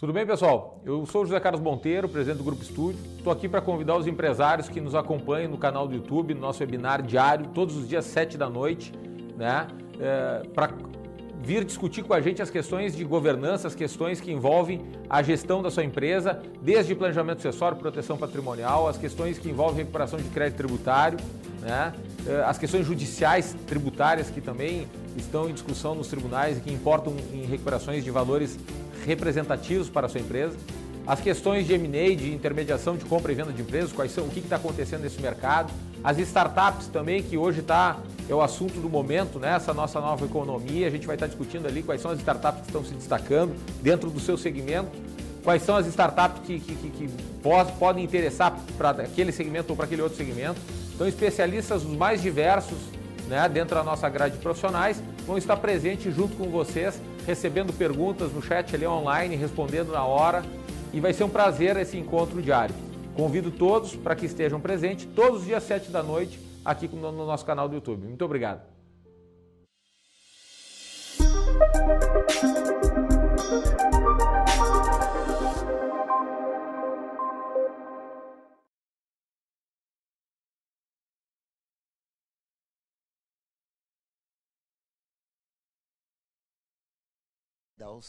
Tudo bem, pessoal? Eu sou o José Carlos Monteiro, presidente do Grupo Estúdio. Estou aqui para convidar os empresários que nos acompanham no canal do YouTube, no nosso webinar diário, todos os dias 7 da noite, né? É, para vir discutir com a gente as questões de governança, as questões que envolvem a gestão da sua empresa, desde planejamento sucessório, proteção patrimonial, as questões que envolvem recuperação de crédito tributário, né? É, as questões judiciais tributárias que também estão em discussão nos tribunais e que importam em recuperações de valores representativos para a sua empresa. As questões de M&A, de intermediação de compra e venda de empresas, quais são, o que está acontecendo nesse mercado. As startups também, que hoje está, é o assunto do momento, né? essa nossa nova economia. A gente vai estar tá discutindo ali quais são as startups que estão se destacando dentro do seu segmento, quais são as startups que, que, que, que podem interessar para aquele segmento ou para aquele outro segmento. Então, especialistas os mais diversos né, dentro da nossa grade de profissionais vão estar presentes junto com vocês recebendo perguntas no chat ali online, respondendo na hora. E vai ser um prazer esse encontro diário. Convido todos para que estejam presentes todos os dias 7 da noite aqui no nosso canal do YouTube. Muito obrigado.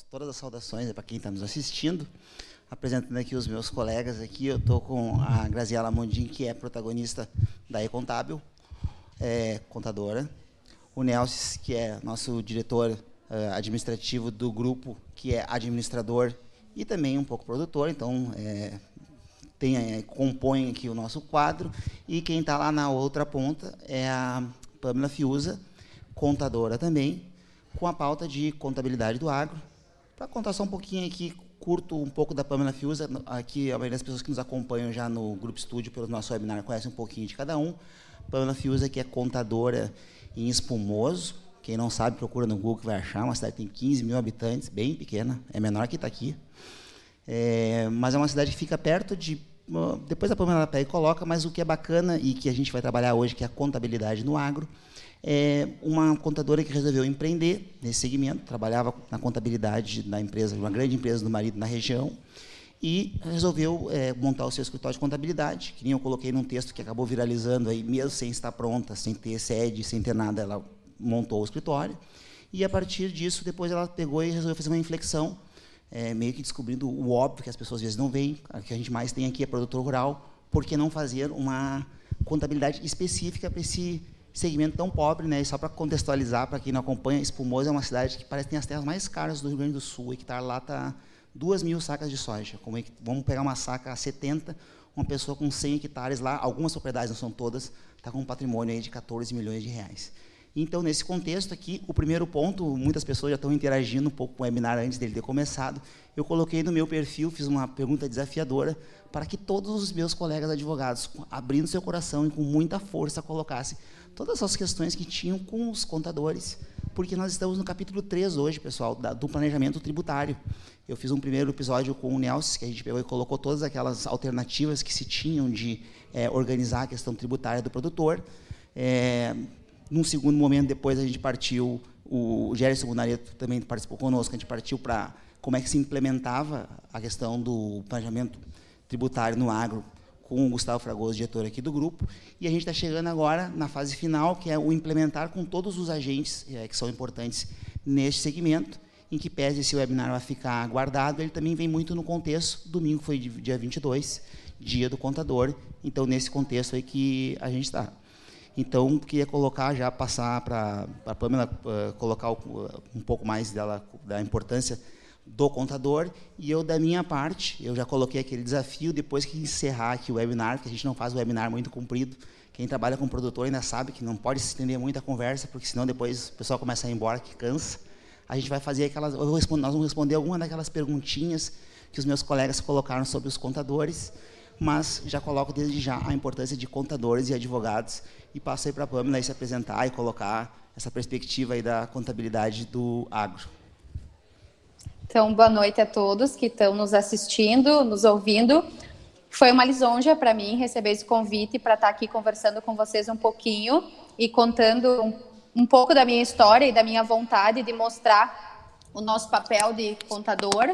Todas as saudações né, para quem está nos assistindo. Apresentando aqui os meus colegas aqui, eu estou com a Graziela Mondin, que é protagonista da E-Contábil, é, contadora. O Nelson, que é nosso diretor uh, administrativo do grupo, que é administrador e também um pouco produtor, então é, tem, é, compõe aqui o nosso quadro. E quem está lá na outra ponta é a Pamela Fiuza, contadora também, com a pauta de contabilidade do agro. Para contar só um pouquinho aqui, curto um pouco da Pamela Fiuza, aqui a maioria das pessoas que nos acompanham já no Grupo Estúdio, pelo nosso webinar, conhecem um pouquinho de cada um. Pamela Fiuza, que é contadora em Espumoso, quem não sabe, procura no Google que vai achar, uma cidade que tem 15 mil habitantes, bem pequena, é menor que está aqui. É, mas é uma cidade que fica perto de depois a Pamela pega e coloca, mas o que é bacana e que a gente vai trabalhar hoje, que é a contabilidade no agro, é uma contadora que resolveu empreender nesse segmento, trabalhava na contabilidade da empresa, uma grande empresa do marido na região, e resolveu é, montar o seu escritório de contabilidade, que nem eu coloquei num texto que acabou viralizando aí, mesmo sem estar pronta, sem ter sede, sem ter nada, ela montou o escritório. E a partir disso, depois ela pegou e resolveu fazer uma inflexão, é, meio que descobrindo o óbvio que as pessoas às vezes não veem, o que a gente mais tem aqui é produtor rural, por que não fazer uma contabilidade específica para esse segmento tão pobre, né? E só para contextualizar, para quem não acompanha, Espumoso é uma cidade que parece que tem as terras mais caras do Rio Grande do Sul. Hectare lá está duas mil sacas de soja. Como é que, vamos pegar uma saca a 70, uma pessoa com 100 hectares lá, algumas propriedades, não são todas, está com um patrimônio aí de 14 milhões de reais. Então, nesse contexto aqui, o primeiro ponto, muitas pessoas já estão interagindo um pouco com o webinar antes dele ter começado, eu coloquei no meu perfil, fiz uma pergunta desafiadora para que todos os meus colegas advogados, abrindo seu coração e com muita força, colocassem todas as questões que tinham com os contadores, porque nós estamos no capítulo 3 hoje, pessoal, da, do planejamento tributário. Eu fiz um primeiro episódio com o Nelson, que a gente pegou e colocou todas aquelas alternativas que se tinham de é, organizar a questão tributária do produtor. É, num segundo momento, depois a gente partiu, o Gerson Munareto também participou conosco, a gente partiu para como é que se implementava a questão do planejamento tributário no agro com o Gustavo Fragoso, diretor aqui do grupo, e a gente está chegando agora na fase final, que é o implementar com todos os agentes é, que são importantes neste segmento, em que pese esse webinar vai ficar guardado, ele também vem muito no contexto, domingo foi dia 22, dia do contador, então nesse contexto aí que a gente está. Então, queria colocar, já passar para a Pamela, uh, colocar uh, um pouco mais dela, da importância do contador e eu da minha parte, eu já coloquei aquele desafio depois que encerrar aqui o webinar, que a gente não faz o webinar muito comprido. Quem trabalha com produtor ainda sabe que não pode se estender muito a conversa, porque senão depois o pessoal começa a ir embora, que cansa. A gente vai fazer aquelas, nós vamos responder alguma daquelas perguntinhas que os meus colegas colocaram sobre os contadores, mas já coloco desde já a importância de contadores e advogados e passo aí para a Pamela se apresentar e colocar essa perspectiva aí da contabilidade do agro. Então, boa noite a todos que estão nos assistindo, nos ouvindo. Foi uma lisonja para mim receber esse convite para estar aqui conversando com vocês um pouquinho e contando um, um pouco da minha história e da minha vontade de mostrar o nosso papel de contador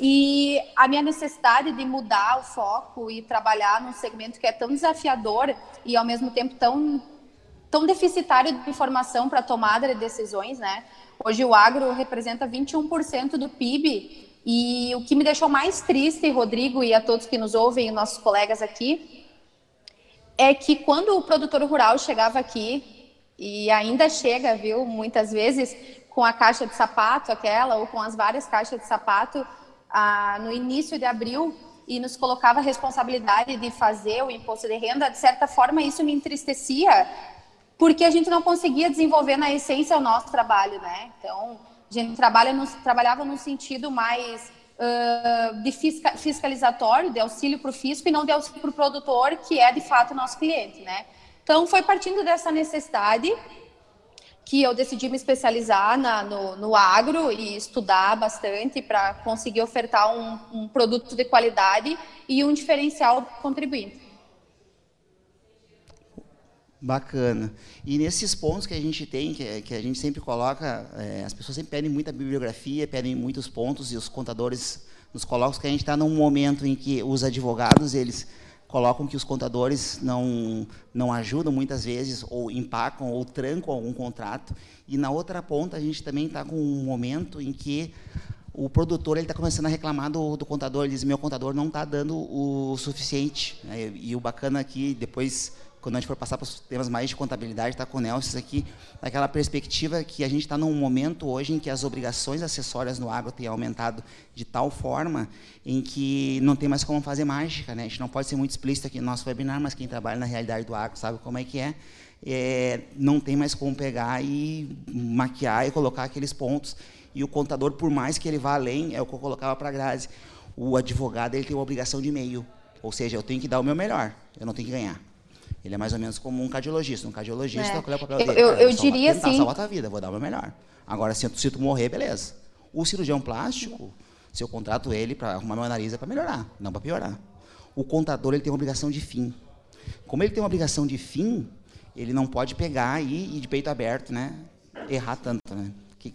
E a minha necessidade de mudar o foco e trabalhar num segmento que é tão desafiador e ao mesmo tempo tão tão deficitário de informação para tomada de decisões, né? Hoje o agro representa 21% do PIB e o que me deixou mais triste, Rodrigo e a todos que nos ouvem, nossos colegas aqui, é que quando o produtor rural chegava aqui e ainda chega, viu, muitas vezes com a caixa de sapato, aquela ou com as várias caixas de sapato, ah, no início de abril e nos colocava a responsabilidade de fazer o imposto de renda, de certa forma isso me entristecia, porque a gente não conseguia desenvolver na essência o nosso trabalho, né? Então, a gente trabalha no, trabalhava num sentido mais uh, de fisca, fiscalizatório, de auxílio para o fisco e não de auxílio para o produtor, que é de fato nosso cliente, né? Então, foi partindo dessa necessidade que eu decidi me especializar na, no, no agro e estudar bastante para conseguir ofertar um, um produto de qualidade e um diferencial contribuinte. Bacana. E nesses pontos que a gente tem, que, que a gente sempre coloca, é, as pessoas sempre pedem muita bibliografia, pedem muitos pontos e os contadores nos colocam que a gente está num momento em que os advogados eles colocam que os contadores não não ajudam muitas vezes ou empacam ou trancam algum contrato e na outra ponta a gente também está com um momento em que o produtor ele está começando a reclamar do, do contador ele diz meu contador não está dando o suficiente né? e o bacana aqui depois quando a gente for passar para os temas mais de contabilidade, está com o Nelson aqui, naquela perspectiva que a gente está num momento hoje em que as obrigações acessórias no agro têm aumentado de tal forma em que não tem mais como fazer mágica. Né? A gente não pode ser muito explícito aqui no nosso webinar, mas quem trabalha na realidade do agro sabe como é que é. é não tem mais como pegar e maquiar e colocar aqueles pontos. E o contador, por mais que ele vá além, é o que eu colocava para a Grazi, o advogado ele tem uma obrigação de meio. Ou seja, eu tenho que dar o meu melhor, eu não tenho que ganhar. Ele é mais ou menos como um cardiologista. Um cardiologista, é. qual é o papel dele? Eu, eu, eu diria tentar assim... salvar a tua vida, vou dar o meu melhor. Agora, se, se tu morrer, beleza. O cirurgião plástico, se eu contrato ele para arrumar meu nariz, é para melhorar, não para piorar. O contador, ele tem uma obrigação de fim. Como ele tem uma obrigação de fim, ele não pode pegar e, e de peito aberto, né? Errar tanto, né? Que...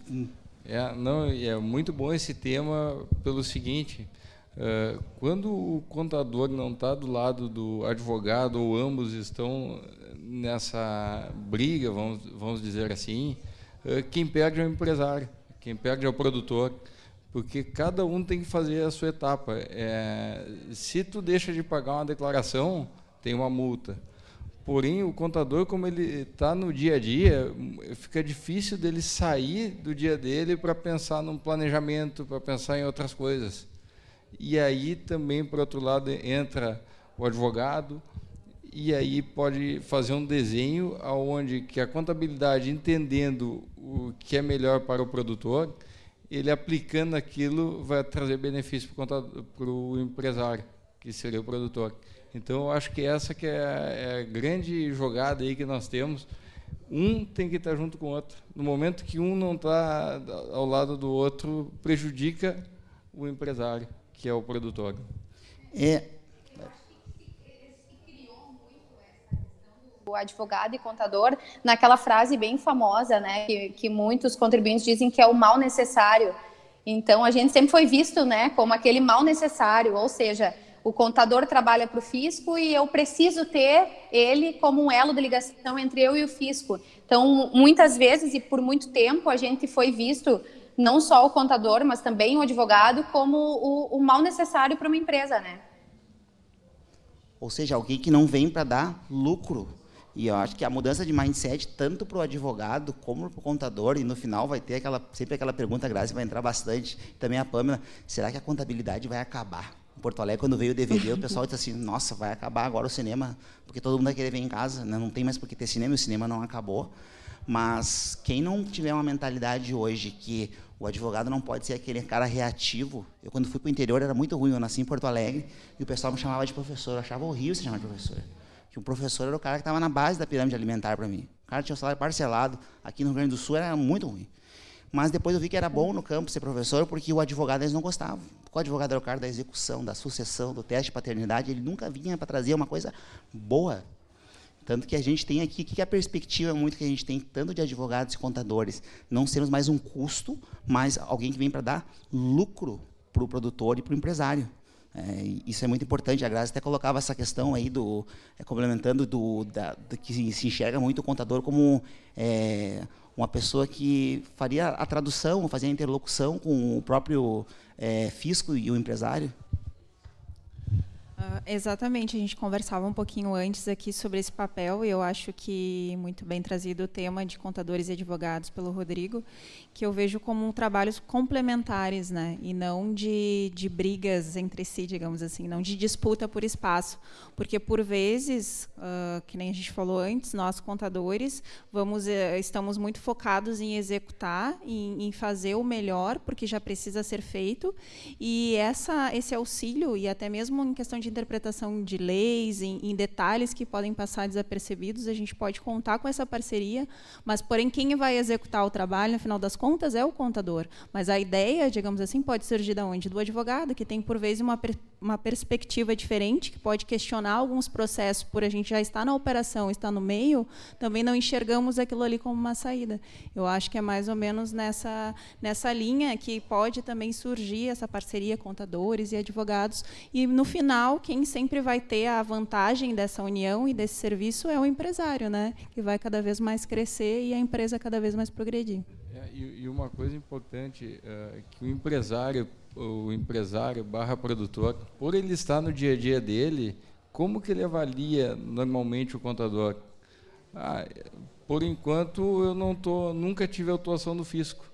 É, não, é muito bom esse tema pelo seguinte, é, quando o contador não está do lado do advogado ou ambos estão nessa briga, vamos, vamos dizer assim, é, quem perde é o empresário, quem perde é o produtor, porque cada um tem que fazer a sua etapa. É, se tu deixa de pagar uma declaração, tem uma multa. Porém, o contador, como ele está no dia a dia, fica difícil dele sair do dia dele para pensar num planejamento, para pensar em outras coisas. E aí também, por outro lado, entra o advogado, e aí pode fazer um desenho aonde que a contabilidade entendendo o que é melhor para o produtor, ele aplicando aquilo vai trazer benefício para o empresário, que seria o produtor. Então, eu acho que essa que é é a grande jogada aí que nós temos. Um tem que estar junto com o outro. No momento que um não está ao lado do outro, prejudica o empresário que é o produtor. É. O advogado e contador, naquela frase bem famosa, né, que, que muitos contribuintes dizem que é o mal necessário. Então, a gente sempre foi visto, né, como aquele mal necessário, ou seja, o contador trabalha para o fisco e eu preciso ter ele como um elo de ligação entre eu e o fisco. Então, muitas vezes e por muito tempo, a gente foi visto não só o contador, mas também o advogado, como o, o mal necessário para uma empresa, né? Ou seja, alguém que não vem para dar lucro. E eu acho que a mudança de mindset, tanto para o advogado como para o contador, e no final vai ter aquela, sempre aquela pergunta, Grazi, vai entrar bastante, também a Pâmela, será que a contabilidade vai acabar? Em Porto Alegre, quando veio o DVD, o pessoal disse assim, nossa, vai acabar agora o cinema, porque todo mundo vai querer ver em casa, né? não tem mais por que ter cinema, o cinema não acabou. Mas quem não tiver uma mentalidade hoje que o advogado não pode ser aquele cara reativo. Eu, quando fui para o interior, era muito ruim. Eu nasci em Porto Alegre e o pessoal me chamava de professor. Eu achava horrível se chamar de professor. Que o professor era o cara que estava na base da pirâmide alimentar para mim. O cara tinha o salário parcelado. Aqui no Rio Grande do Sul era muito ruim. Mas depois eu vi que era bom no campo ser professor, porque o advogado eles não gostavam. O advogado era o cara da execução, da sucessão, do teste de paternidade. Ele nunca vinha para trazer uma coisa boa tanto que a gente tem aqui, que é a perspectiva muito que a gente tem, tanto de advogados e contadores, não sermos mais um custo, mas alguém que vem para dar lucro para o produtor e para o empresário. É, isso é muito importante. A Graça até colocava essa questão aí do é, complementando do, da, do, que se enxerga muito o contador como é, uma pessoa que faria a tradução, fazia a interlocução com o próprio é, fisco e o empresário. Uh, exatamente, a gente conversava um pouquinho antes aqui sobre esse papel e eu acho que muito bem trazido o tema de contadores e advogados pelo Rodrigo, que eu vejo como trabalhos complementares, né, e não de, de brigas entre si, digamos assim, não de disputa por espaço, porque por vezes, uh, que nem a gente falou antes, nós contadores vamos uh, estamos muito focados em executar, em, em fazer o melhor, porque já precisa ser feito, e essa esse auxílio e até mesmo em questão de de interpretação de leis, em, em, detalhes que podem passar desapercebidos, a gente pode contar com essa parceria, mas, porém, quem vai executar o trabalho, no final das contas, é o contador. Mas a ideia, digamos assim, pode surgir da onde? Do advogado, que tem, por vezes, uma, uma perspectiva diferente, que pode questionar alguns processos, por a gente já estar na operação, estar no meio, também não enxergamos aquilo ali como uma saída. Eu acho que é mais ou menos nessa, nessa linha que pode também surgir essa parceria contadores e advogados, e, no final, quem sempre vai ter a vantagem dessa união e desse serviço é o empresário, né? Que vai cada vez mais crescer e a empresa cada vez mais progredir. É, e, e, uma coisa importante é que o empresário, o empresário barra produtor, por ele estar no dia a dia dele, como que ele avalia normalmente o contador? Ah, por enquanto eu não tô, nunca tive autuação do fisco.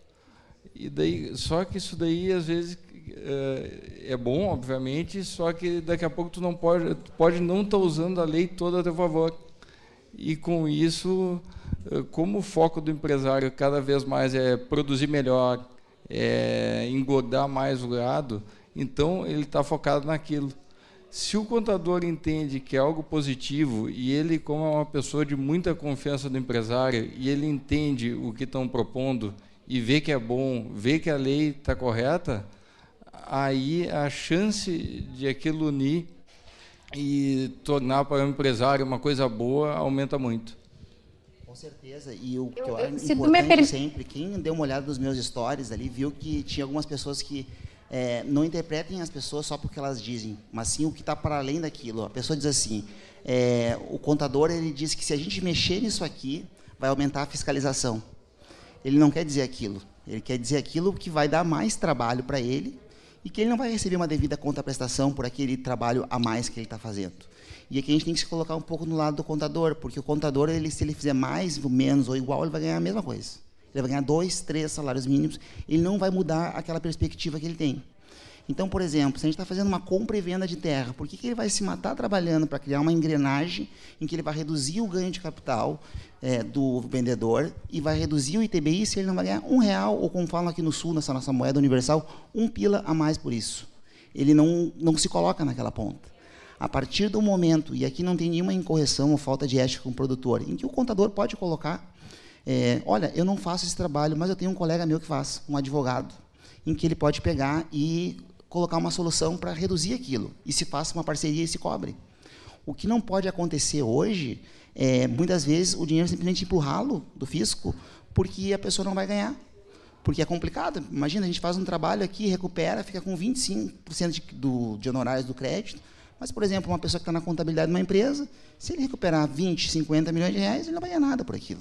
E daí, só que isso daí às vezes é, é bom, obviamente, só que daqui a pouco tu não pode, pode não estar tá usando a lei toda a teu favor. E com isso, é, como o foco do empresário cada vez mais é produzir melhor, é engordar mais o gado, então ele está focado naquilo. Se o contador entende que é algo positivo e ele, como é uma pessoa de muita confiança do empresário, e ele entende o que estão propondo e vê que é bom, vê que a lei está correta, aí a chance de aquilo unir e tornar para o empresário uma coisa boa aumenta muito. Com certeza. E o que eu, eu acho importante sempre, quem deu uma olhada nos meus stories ali, viu que tinha algumas pessoas que é, não interpretem as pessoas só porque elas dizem, mas sim o que está para além daquilo. A pessoa diz assim, é, o contador ele diz que se a gente mexer nisso aqui, vai aumentar a fiscalização. Ele não quer dizer aquilo. Ele quer dizer aquilo que vai dar mais trabalho para ele e que ele não vai receber uma devida contraprestação por aquele trabalho a mais que ele está fazendo. E aqui a gente tem que se colocar um pouco no lado do contador, porque o contador, ele, se ele fizer mais, menos ou igual, ele vai ganhar a mesma coisa. Ele vai ganhar dois, três salários mínimos, ele não vai mudar aquela perspectiva que ele tem. Então, por exemplo, se a gente está fazendo uma compra e venda de terra, por que, que ele vai se matar trabalhando para criar uma engrenagem em que ele vai reduzir o ganho de capital é, do vendedor e vai reduzir o ITBI se ele não vai ganhar um real, ou como falam aqui no Sul, nessa nossa moeda universal, um pila a mais por isso. Ele não, não se coloca naquela ponta. A partir do momento, e aqui não tem nenhuma incorreção ou falta de ética com o produtor, em que o contador pode colocar, é, olha, eu não faço esse trabalho, mas eu tenho um colega meu que faz, um advogado, em que ele pode pegar e colocar uma solução para reduzir aquilo e se faça uma parceria e se cobre. O que não pode acontecer hoje é, muitas vezes, o dinheiro simplesmente empurrá-lo do fisco porque a pessoa não vai ganhar. Porque é complicado. Imagina, a gente faz um trabalho aqui, recupera, fica com 25% de, do, de honorários do crédito. Mas, por exemplo, uma pessoa que está na contabilidade de uma empresa, se ele recuperar 20, 50 milhões de reais, ele não vai ganhar nada por aquilo.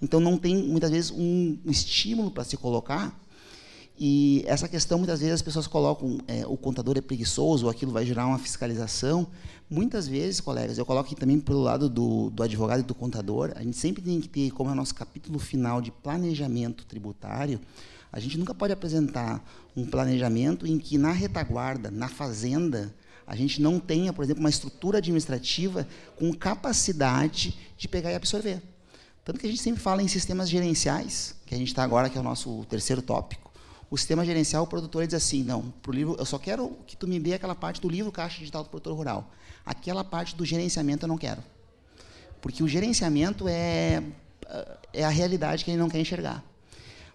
Então, não tem, muitas vezes, um estímulo para se colocar e essa questão, muitas vezes, as pessoas colocam é, o contador é preguiçoso, ou aquilo vai gerar uma fiscalização. Muitas vezes, colegas, eu coloco aqui também pelo lado do, do advogado e do contador, a gente sempre tem que ter, como é o nosso capítulo final de planejamento tributário, a gente nunca pode apresentar um planejamento em que, na retaguarda, na fazenda, a gente não tenha, por exemplo, uma estrutura administrativa com capacidade de pegar e absorver. Tanto que a gente sempre fala em sistemas gerenciais, que a gente está agora, que é o nosso terceiro tópico o sistema gerencial, o produtor diz assim, não, pro livro, eu só quero que tu me dê aquela parte do livro caixa digital do produtor rural. Aquela parte do gerenciamento eu não quero. Porque o gerenciamento é, é a realidade que ele não quer enxergar.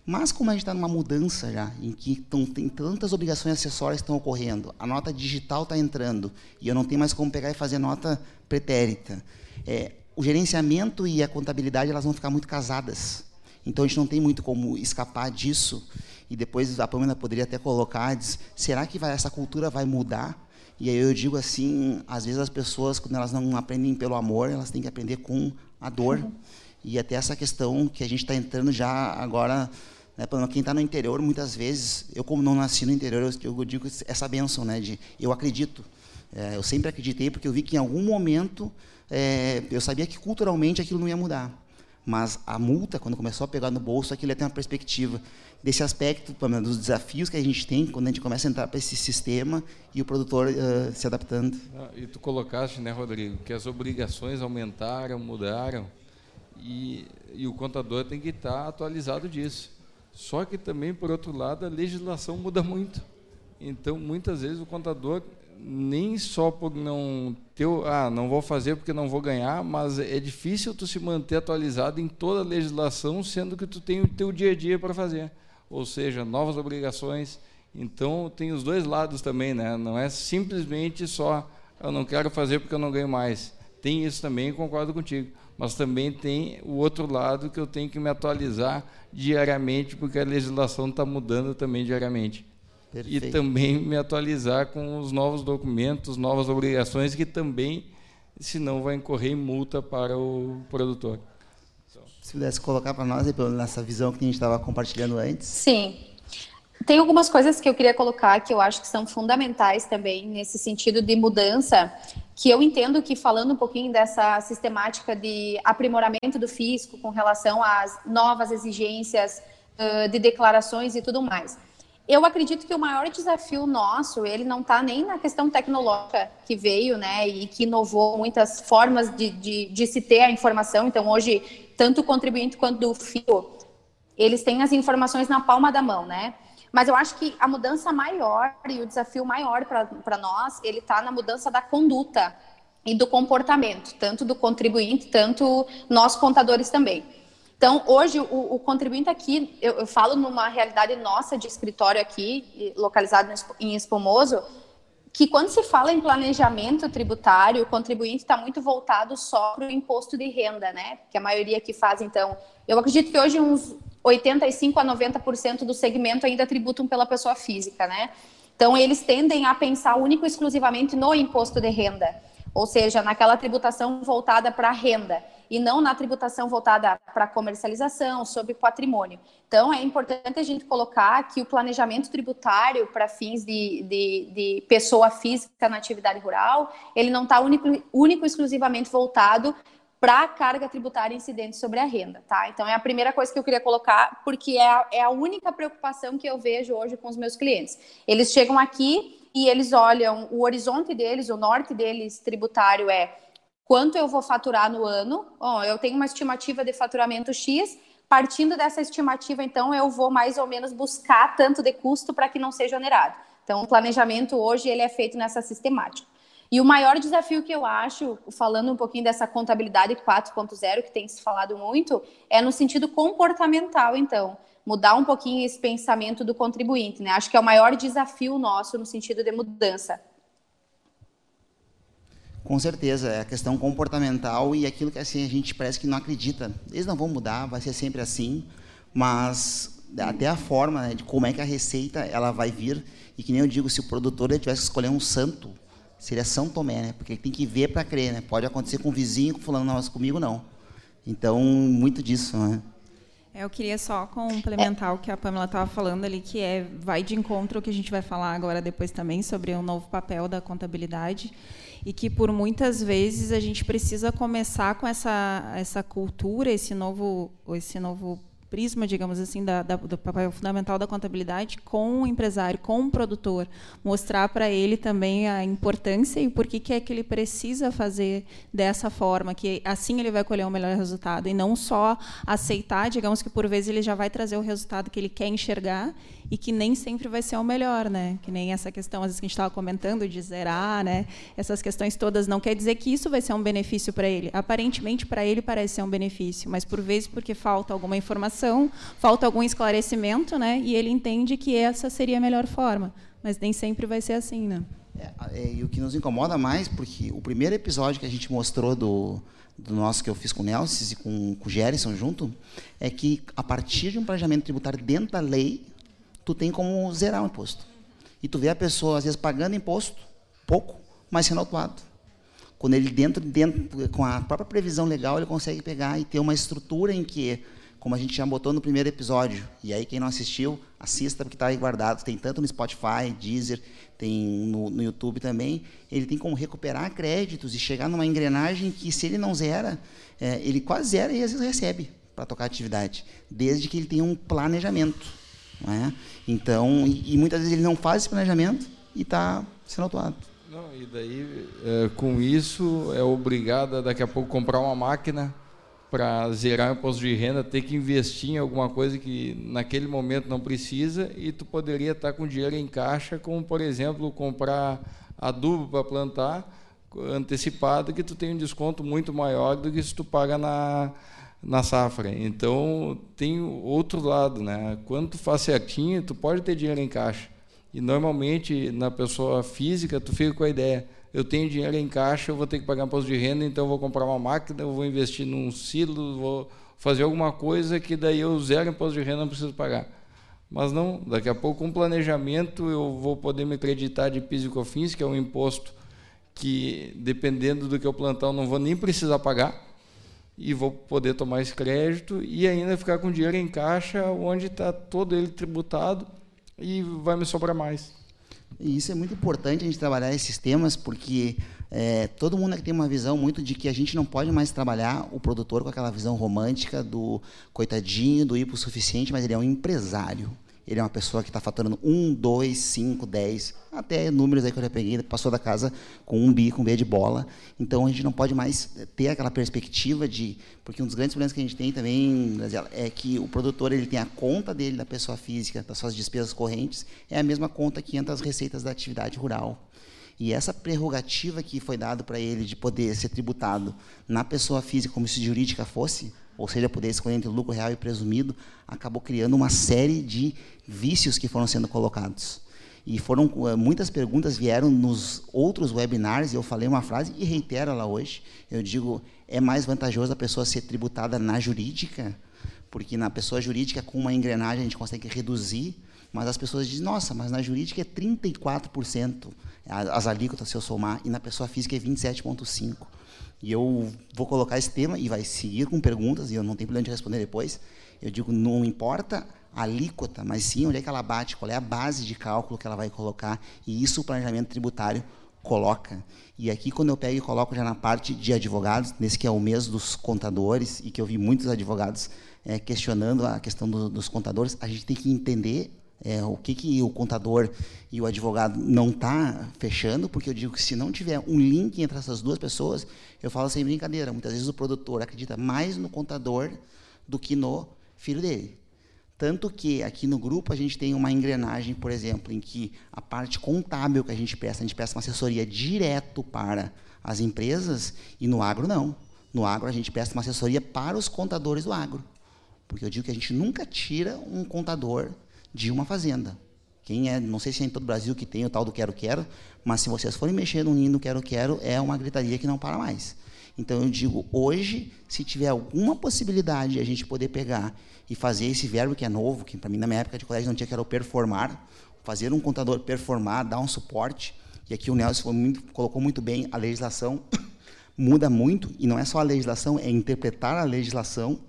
Mas como a gente está numa mudança já, em que tão, tem tantas obrigações acessórias que estão ocorrendo, a nota digital está entrando, e eu não tenho mais como pegar e fazer nota pretérita, é, o gerenciamento e a contabilidade elas vão ficar muito casadas. Então a gente não tem muito como escapar disso. e depois a Pâmela poderia até colocar, diz, será que vai, essa cultura vai mudar? E aí eu digo assim, às vezes as pessoas, quando elas não aprendem pelo amor, elas têm que aprender com a dor. Uhum. E até essa questão que a gente está entrando já agora, né, quem está no interior, muitas vezes, eu como não nasci no interior, eu, eu digo essa benção, né, de eu acredito. É, eu sempre acreditei porque eu vi que em algum momento é, eu sabia que culturalmente aquilo não ia mudar. Mas a multa, quando começou a pegar no bolso, aquilo ter uma perspectiva desse aspecto, dos desafios que a gente tem quando a gente começa a entrar para esse sistema e o produtor uh, se adaptando. E tu colocaste, né, Rodrigo, que as obrigações aumentaram, mudaram, e, e o contador tem que estar atualizado disso. Só que também, por outro lado, a legislação muda muito. Então, muitas vezes o contador nem só por não ter, ah, não vou fazer porque não vou ganhar, mas é difícil tu se manter atualizado em toda a legislação, sendo que tu tem o teu dia a dia para fazer ou seja, novas obrigações. Então, tem os dois lados também, né? Não é simplesmente só eu não quero fazer porque eu não ganho mais. Tem isso também, concordo contigo. Mas também tem o outro lado que eu tenho que me atualizar diariamente, porque a legislação está mudando também diariamente. Perfeito. E também me atualizar com os novos documentos, novas obrigações, que também, senão, vai incorrer em multa para o produtor. Se pudesse colocar para nós, nessa visão que a gente estava compartilhando antes. Sim. Tem algumas coisas que eu queria colocar que eu acho que são fundamentais também nesse sentido de mudança, que eu entendo que falando um pouquinho dessa sistemática de aprimoramento do fisco com relação às novas exigências uh, de declarações e tudo mais. Eu acredito que o maior desafio nosso, ele não está nem na questão tecnológica que veio, né, e que inovou muitas formas de, de, de se ter a informação. Então, hoje, tanto o contribuinte quanto o FIO, eles têm as informações na palma da mão, né? Mas eu acho que a mudança maior e o desafio maior para nós, ele está na mudança da conduta e do comportamento, tanto do contribuinte, tanto nós contadores também. Então, hoje, o, o contribuinte aqui, eu, eu, falo numa realidade nossa de escritório aqui, localizado em Espumoso, que quando se fala em planejamento tributário, o contribuinte está muito voltado só para o imposto de renda, né? Que a maioria que faz, então. Eu acredito que hoje uns 85 a 90% do segmento ainda tributam pela pessoa física, né? Então, eles tendem a pensar único e exclusivamente no imposto de renda, ou seja, naquela tributação voltada para a renda e não na tributação voltada para comercialização, sobre patrimônio. Então, é importante a gente colocar que o planejamento tributário para fins de, de, de, pessoa física na atividade rural, ele não está único, único exclusivamente voltado para a carga tributária incidente sobre a renda, tá? Então, é a primeira coisa que eu queria colocar, porque é a, é a única preocupação que eu vejo hoje com os meus clientes. Eles chegam aqui e eles olham o horizonte deles, o norte deles tributário é quanto eu vou faturar no ano. Oh, eu tenho uma estimativa de faturamento X. Partindo dessa estimativa, então, eu vou mais ou menos buscar tanto de custo para que não seja onerado. Então, o planejamento hoje ele é feito nessa sistemática. E o maior desafio que eu acho, falando um pouquinho dessa contabilidade 4.0, que tem se falado muito, é no sentido comportamental, então. Mudar um pouquinho esse pensamento do contribuinte, né? Acho que é o maior desafio nosso no sentido de mudança. Com certeza, é a questão comportamental e aquilo que assim a gente parece que não acredita. Eles não vão mudar, vai ser sempre assim, mas até a forma né, de como é que a receita ela vai vir e que nem eu digo, se o produtor tivesse que escolher um santo, seria São Tomé, né? Porque tem que ver para crer, né? Pode acontecer com o vizinho, com fulano, mas comigo não. Então, muito disso, né? É, eu queria só complementar o que a Pamela estava falando ali, que é vai de encontro ao que a gente vai falar agora depois também sobre o novo papel da contabilidade e que por muitas vezes a gente precisa começar com essa essa cultura, esse novo esse novo prisma, digamos assim, da, da, do papel fundamental da contabilidade com o empresário, com o produtor, mostrar para ele também a importância e por que, é que ele precisa fazer dessa forma, que assim ele vai colher o um melhor resultado e não só aceitar, digamos que por vezes ele já vai trazer o resultado que ele quer enxergar e que nem sempre vai ser o melhor, né? Que nem essa questão às vezes que a gente estava comentando de zerar, né? Essas questões todas não quer dizer que isso vai ser um benefício para ele. Aparentemente para ele parece ser um benefício, mas por vezes porque falta alguma informação, falta algum esclarecimento, né? E ele entende que essa seria a melhor forma, mas nem sempre vai ser assim, né? É, é, e o que nos incomoda mais, porque o primeiro episódio que a gente mostrou do, do nosso que eu fiz com o Nelson e com, com o Gerson junto, é que a partir de um planejamento tributário dentro da lei, tu tem como zerar o imposto. E tu vê a pessoa, às vezes, pagando imposto, pouco, mas sendo autuado. Quando ele, dentro, dentro, com a própria previsão legal, ele consegue pegar e ter uma estrutura em que, como a gente já botou no primeiro episódio, e aí quem não assistiu, assista, porque está aí guardado, tem tanto no Spotify, Deezer, tem no, no YouTube também, ele tem como recuperar créditos e chegar numa engrenagem que, se ele não zera, é, ele quase zera e às vezes recebe para tocar atividade, desde que ele tenha um planejamento. É? Então, e, e, muitas vezes ele não faz esse planejamento e está sendo autuado. Não, e daí, é, com isso, é obrigado a daqui a pouco comprar uma máquina para zerar o imposto de renda, ter que investir em alguma coisa que naquele momento não precisa e tu poderia estar com dinheiro em caixa, como, por exemplo, comprar adubo para plantar antecipado, que tu tem um desconto muito maior do que se tu paga na, na safra. Então, tem outro lado, né? Quando tu faz certinho, tu pode ter dinheiro em caixa. E normalmente na pessoa física, tu fica com a ideia, eu tenho dinheiro em caixa, eu vou ter que pagar imposto de renda, então eu vou comprar uma máquina, eu vou investir num silo, vou fazer alguma coisa que daí eu zero imposto de renda, não preciso pagar. Mas não, daqui a pouco com um planejamento eu vou poder me acreditar de PIS e COFINS, que é um imposto que dependendo do que eu plantar eu não vou nem precisar pagar e vou poder tomar esse crédito e ainda ficar com dinheiro em caixa onde está todo ele tributado e vai me sobrar mais. E isso é muito importante a gente trabalhar esses temas porque é, todo mundo tem uma visão muito de que a gente não pode mais trabalhar o produtor com aquela visão romântica do coitadinho, do hipossuficiente, mas ele é um empresário. Ele é uma pessoa que está faturando 1, 2, 5, 10, até números aí que eu já peguei, passou da casa com um bi, com B de bola. Então a gente não pode mais ter aquela perspectiva de. Porque um dos grandes problemas que a gente tem também, é que o produtor ele tem a conta dele da pessoa física, das suas despesas correntes, é a mesma conta que entra as receitas da atividade rural. E essa prerrogativa que foi dada para ele de poder ser tributado na pessoa física como se jurídica fosse, ou seja, poder escolher entre lucro real e presumido, acabou criando uma série de vícios que foram sendo colocados. E foram eh, muitas perguntas vieram nos outros webinars e eu falei uma frase e reitero ela hoje. Eu digo, é mais vantajoso a pessoa ser tributada na jurídica, porque na pessoa jurídica com uma engrenagem a gente consegue reduzir, mas as pessoas dizem, nossa, mas na jurídica é 34% as alíquotas se eu somar e na pessoa física é 27.5. E eu vou colocar esse tema e vai seguir com perguntas, e eu não tenho problema de responder depois. Eu digo, não importa a alíquota, mas sim onde é que ela bate, qual é a base de cálculo que ela vai colocar, e isso o planejamento tributário coloca. E aqui, quando eu pego e coloco já na parte de advogados, nesse que é o mês dos contadores, e que eu vi muitos advogados é, questionando a questão do, dos contadores, a gente tem que entender é, o que, que o contador e o advogado não está fechando, porque eu digo que se não tiver um link entre essas duas pessoas, eu falo sem brincadeira, muitas vezes o produtor acredita mais no contador do que no filho dele. Tanto que aqui no grupo a gente tem uma engrenagem, por exemplo, em que a parte contábil que a gente presta, a gente presta uma assessoria direto para as empresas, e no agro não. No agro a gente presta uma assessoria para os contadores do agro. Porque eu digo que a gente nunca tira um contador de uma fazenda. Quem é, não sei se é em todo o Brasil que tem o tal do quero-quero, mas se vocês forem mexer no ninho do quero-quero, é uma gritaria que não para mais. Então eu digo, hoje, se tiver alguma possibilidade de a gente poder pegar e fazer esse verbo que é novo, que para mim na minha época de colégio não tinha que era o performar, fazer um contador performar, dar um suporte, e aqui o Nelson muito, colocou muito bem, a legislação muda muito, e não é só a legislação, é interpretar a legislação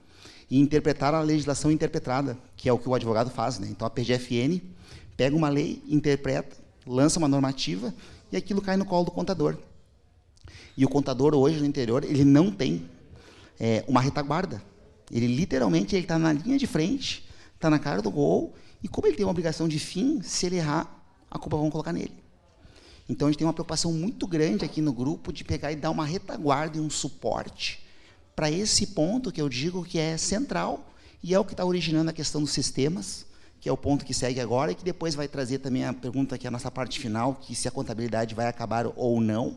e interpretar a legislação interpretada, que é o que o advogado faz. Né? Então, a PGFN pega uma lei, interpreta, lança uma normativa e aquilo cai no colo do contador. E o contador hoje no interior ele não tem é, uma retaguarda. Ele literalmente ele está na linha de frente, está na cara do gol e como ele tem uma obrigação de fim, se ele errar, a culpa vão colocar nele. Então a gente tem uma preocupação muito grande aqui no grupo de pegar e dar uma retaguarda e um suporte para esse ponto que eu digo que é central e é o que está originando a questão dos sistemas, que é o ponto que segue agora e que depois vai trazer também a pergunta que é a nossa parte final, que se a contabilidade vai acabar ou não,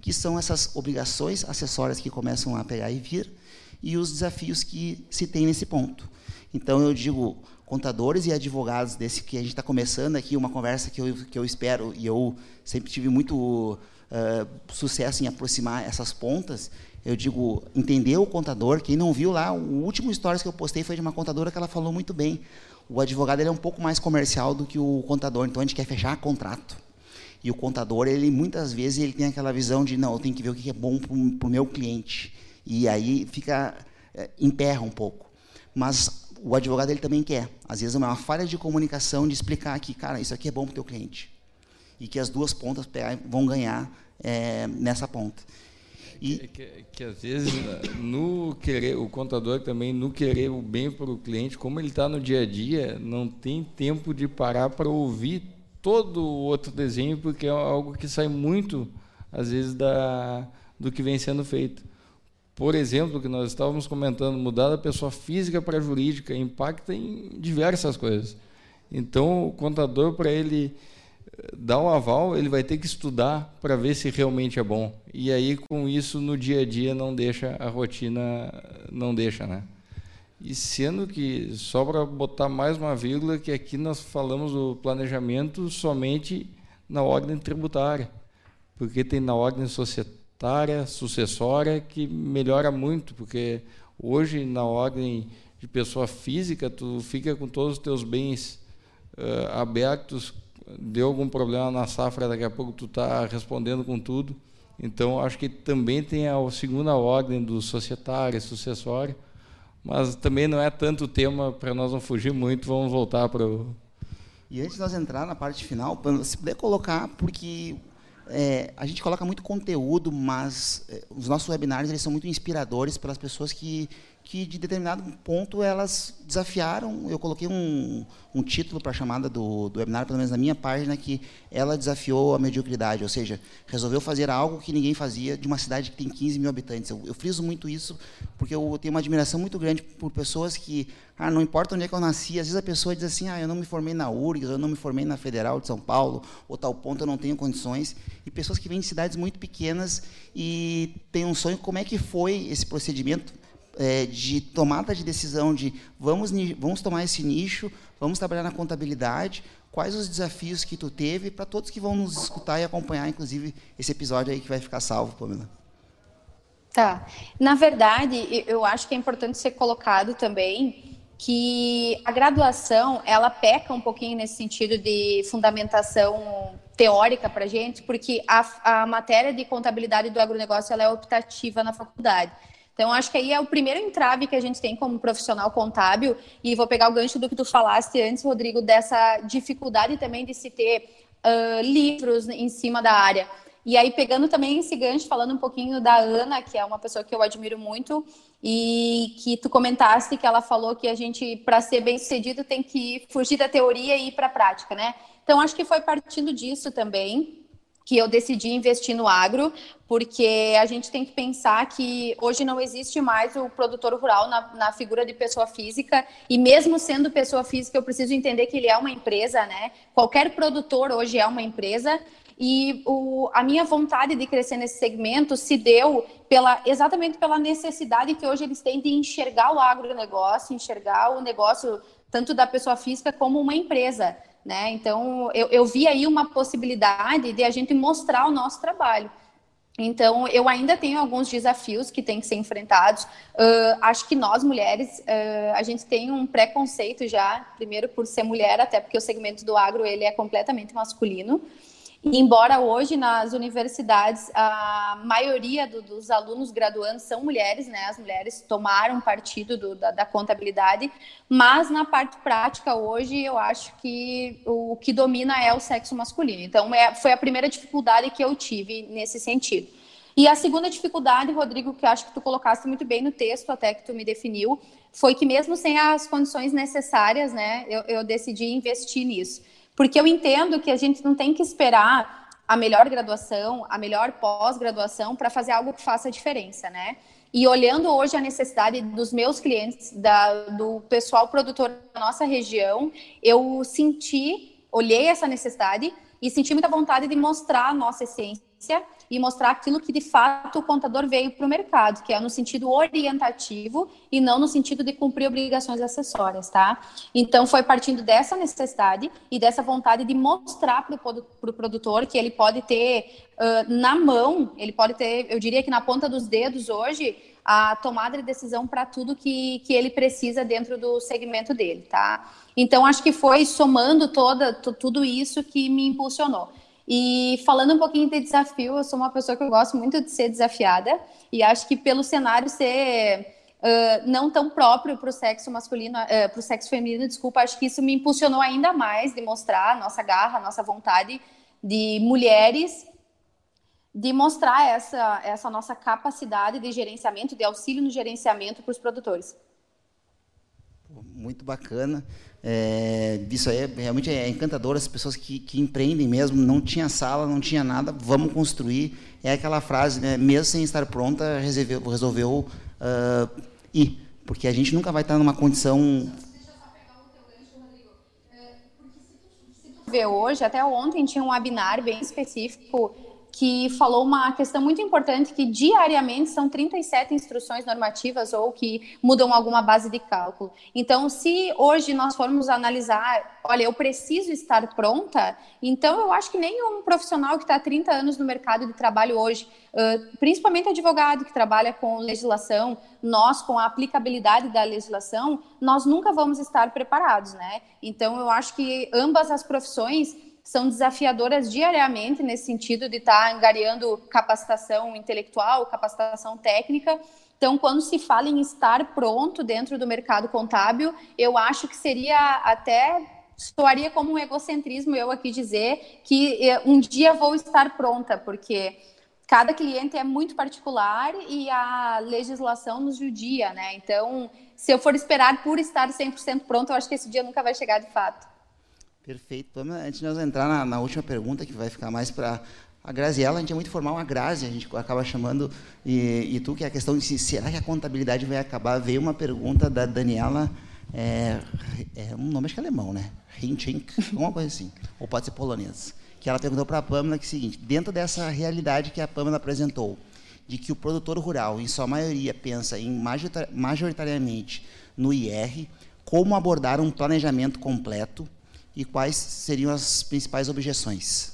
que são essas obrigações acessórias que começam a pegar e vir e os desafios que se tem nesse ponto. Então eu digo contadores e advogados desse que a gente está começando aqui uma conversa que eu, que eu espero e eu sempre tive muito uh, sucesso em aproximar essas pontas eu digo, entender o contador. Quem não viu lá, o último stories que eu postei foi de uma contadora que ela falou muito bem. O advogado ele é um pouco mais comercial do que o contador, então a gente quer fechar contrato. E o contador, ele muitas vezes ele tem aquela visão de não, eu tenho que ver o que é bom para o meu cliente. E aí fica é, emperra um pouco. Mas o advogado ele também quer. Às vezes é uma falha de comunicação de explicar que, cara, isso aqui é bom para o teu cliente. E que as duas pontas vão ganhar é, nessa ponta. E... Que, que, que, às vezes no querer o contador também no querer o bem para o cliente, como ele está no dia a dia, não tem tempo de parar para ouvir todo o outro desenho porque é algo que sai muito às vezes da do que vem sendo feito. Por exemplo, que nós estávamos comentando, mudar da pessoa física para jurídica impacta em diversas coisas. Então, o contador para ele dar o aval, ele vai ter que estudar para ver se realmente é bom. E aí, com isso, no dia a dia, não deixa a rotina, não deixa, né? E sendo que, só para botar mais uma vírgula, que aqui nós falamos do planejamento somente na ordem tributária, porque tem na ordem societária, sucessória, que melhora muito, porque hoje, na ordem de pessoa física, tu fica com todos os teus bens uh, abertos deu algum problema na safra, daqui a pouco tu está respondendo com tudo. Então, acho que também tem a segunda ordem do societário, sucessório, mas também não é tanto tema para nós não fugir muito, vamos voltar para o... E antes de nós entrar na parte final, se puder colocar, porque é, a gente coloca muito conteúdo, mas é, os nossos webinários eles são muito inspiradores para as pessoas que que de determinado ponto elas desafiaram. Eu coloquei um, um título para a chamada do, do webinar, pelo menos na minha página, que ela desafiou a mediocridade, ou seja, resolveu fazer algo que ninguém fazia de uma cidade que tem 15 mil habitantes. Eu, eu friso muito isso porque eu tenho uma admiração muito grande por pessoas que, ah, não importa onde é que eu nasci, às vezes a pessoa diz assim, ah, eu não me formei na URGS, eu não me formei na Federal de São Paulo, ou tal ponto eu não tenho condições, e pessoas que vêm de cidades muito pequenas e têm um sonho, como é que foi esse procedimento? É, de tomada de decisão de vamos, vamos tomar esse nicho, vamos trabalhar na contabilidade, quais os desafios que tu teve para todos que vão nos escutar e acompanhar, inclusive, esse episódio aí que vai ficar salvo, Pamela. Tá. Na verdade, eu acho que é importante ser colocado também que a graduação, ela peca um pouquinho nesse sentido de fundamentação teórica para gente, porque a, a matéria de contabilidade do agronegócio ela é optativa na faculdade. Então, acho que aí é o primeiro entrave que a gente tem como profissional contábil, e vou pegar o gancho do que tu falaste antes, Rodrigo, dessa dificuldade também de se ter uh, livros em cima da área. E aí, pegando também esse gancho, falando um pouquinho da Ana, que é uma pessoa que eu admiro muito, e que tu comentaste que ela falou que a gente, para ser bem sucedido, tem que fugir da teoria e ir para a prática, né? Então, acho que foi partindo disso também que eu decidi investir no agro, porque a gente tem que pensar que hoje não existe mais o produtor rural na, na, figura de pessoa física, e mesmo sendo pessoa física, eu preciso entender que ele é uma empresa, né? Qualquer produtor hoje é uma empresa, e o, a minha vontade de crescer nesse segmento se deu pela, exatamente pela necessidade que hoje eles têm de enxergar o agronegócio, enxergar o negócio tanto da pessoa física como uma empresa. Né? Então, eu, eu vi aí uma possibilidade de a gente mostrar o nosso trabalho. Então, eu ainda tenho alguns desafios que têm que ser enfrentados. Uh, acho que nós, mulheres, uh, a gente tem um preconceito já, primeiro por ser mulher, até porque o segmento do agro ele é completamente masculino. Embora hoje nas universidades a maioria do, dos alunos graduandos são mulheres, né? As mulheres tomaram partido do, da, da, contabilidade, mas na parte prática hoje eu acho que o, o que domina é o sexo masculino. Então é, foi a primeira dificuldade que eu tive nesse sentido. E a segunda dificuldade, Rodrigo, que acho que tu colocaste muito bem no texto, até que tu me definiu, foi que mesmo sem as condições necessárias, né, eu, eu decidi investir nisso. Porque eu entendo que a gente não tem que esperar a melhor graduação, a melhor pós-graduação para fazer algo que faça diferença, né? E olhando hoje a necessidade dos meus clientes, da, do pessoal produtor da nossa região, eu senti, olhei essa necessidade e senti muita vontade de mostrar a nossa essência e mostrar aquilo que de fato o contador veio para o mercado, que é no sentido orientativo e não no sentido de cumprir obrigações acessórias, tá? Então foi partindo dessa necessidade e dessa vontade de mostrar para o produtor que ele pode ter uh, na mão, ele pode ter, eu diria que na ponta dos dedos hoje, a tomada de decisão para tudo que, que ele precisa dentro do segmento dele, tá? Então, acho que foi somando toda, tudo isso que me impulsionou. E falando um pouquinho de desafio, eu sou uma pessoa que eu gosto muito de ser desafiada e acho que pelo cenário ser uh, não tão próprio para o sexo masculino, uh, para o sexo feminino, desculpa, acho que isso me impulsionou ainda mais de mostrar a nossa garra, a nossa vontade de mulheres de mostrar essa, essa nossa capacidade de gerenciamento, de auxílio no gerenciamento para os produtores. Muito bacana. É, isso aí é, realmente é encantador, as pessoas que, que empreendem mesmo, não tinha sala, não tinha nada, vamos construir. É aquela frase, né, mesmo sem estar pronta, resolveu, resolveu uh, ir. Porque a gente nunca vai estar numa condição ver hoje, até ontem tinha um webinar bem específico que falou uma questão muito importante que diariamente são 37 instruções normativas ou que mudam alguma base de cálculo. Então, se hoje nós formos analisar, olha, eu preciso estar pronta, então eu acho que nenhum profissional que está há 30 anos no mercado de trabalho hoje, principalmente advogado que trabalha com legislação, nós com a aplicabilidade da legislação, nós nunca vamos estar preparados, né? Então, eu acho que ambas as profissões são desafiadoras diariamente nesse sentido de estar tá angariando capacitação intelectual, capacitação técnica. Então, quando se fala em estar pronto dentro do mercado contábil, eu acho que seria até soaria como um egocentrismo eu aqui dizer que eh, um dia vou estar pronta, porque cada cliente é muito particular e a legislação nos judia, né? Então, se eu for esperar por estar 100% pronto, eu acho que esse dia nunca vai chegar de fato. Perfeito. Antes de nós entrar na, na última pergunta, que vai ficar mais para a Graziella, a gente é muito formal, a Grazi, a gente acaba chamando, e, e tu, que é a questão de se, será que a contabilidade vai acabar? Veio uma pergunta da Daniela, é, é um nome acho que é alemão, né? Hinchink, alguma coisa assim, ou pode ser polonês, que ela perguntou para a Pamela que é o seguinte, dentro dessa realidade que a Pamela apresentou, de que o produtor rural, em sua maioria, pensa em majoritariamente no IR, como abordar um planejamento completo e quais seriam as principais objeções?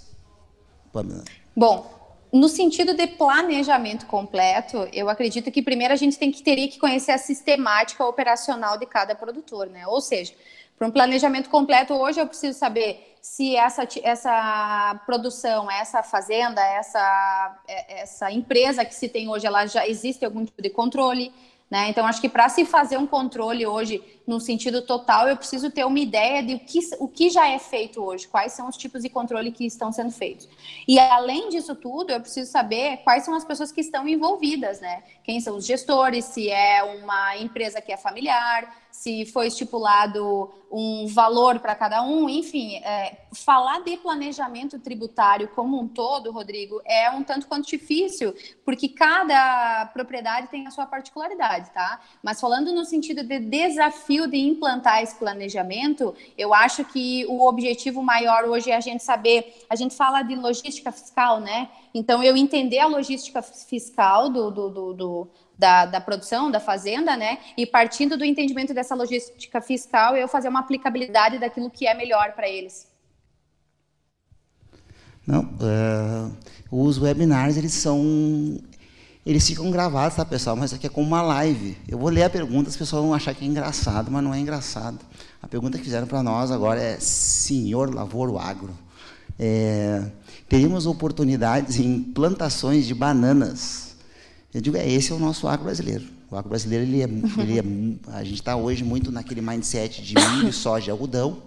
Pamela. Bom, no sentido de planejamento completo, eu acredito que primeiro a gente tem que teria que conhecer a sistemática operacional de cada produtor, né? Ou seja, para um planejamento completo, hoje eu preciso saber se essa, essa produção, essa fazenda, essa, é, essa empresa que se tem hoje, ela já existe algum tipo de controle, né? Então, acho que para se fazer um controle hoje, no sentido total, eu preciso ter uma ideia de o que, o que já é feito hoje, quais são os tipos de controle que estão sendo feitos. E, além disso tudo, eu preciso saber quais são as pessoas que estão envolvidas, né? Quem são os gestores, se é uma empresa que é familiar, se foi estipulado um valor para cada um, enfim, é, falar de planejamento tributário como um todo, Rodrigo, é um tanto quanto difícil, porque cada propriedade tem a sua particularidade, tá? Mas falando no sentido de desafio de implantar esse planejamento, eu acho que o objetivo maior hoje é a gente saber, a gente fala de logística fiscal, né? Então, eu entender a logística fiscal do, do, do, do da, da produção, da fazenda, né? E partindo do entendimento dessa logística fiscal, eu fazer uma aplicabilidade daquilo que é melhor para eles. Não, uh, os webinars, eles são eles ficam gravados, tá, pessoal? Mas aqui é como uma live. Eu vou ler a pergunta, as pessoas vão achar que é engraçado, mas não é engraçado. A pergunta que fizeram para nós agora é: Senhor Lavoro Agro, é, teríamos oportunidades em plantações de bananas eu digo, é, esse é o nosso agro brasileiro. O agro brasileiro, ele é, ele é, a gente está hoje muito naquele mindset de milho, soja e algodão,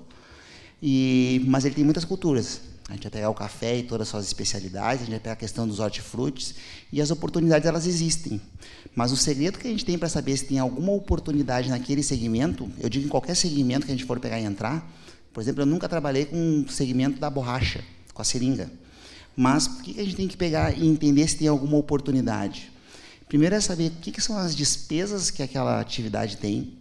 e, mas ele tem muitas culturas. A gente vai pegar o café e todas as suas especialidades, a gente vai pegar a questão dos hortifrutis, e as oportunidades, elas existem. Mas o segredo que a gente tem para saber se tem alguma oportunidade naquele segmento, eu digo em qualquer segmento que a gente for pegar e entrar, por exemplo, eu nunca trabalhei com o segmento da borracha, com a seringa. Mas por que a gente tem que pegar e entender se tem alguma oportunidade? Primeiro é saber o que, que são as despesas que aquela atividade tem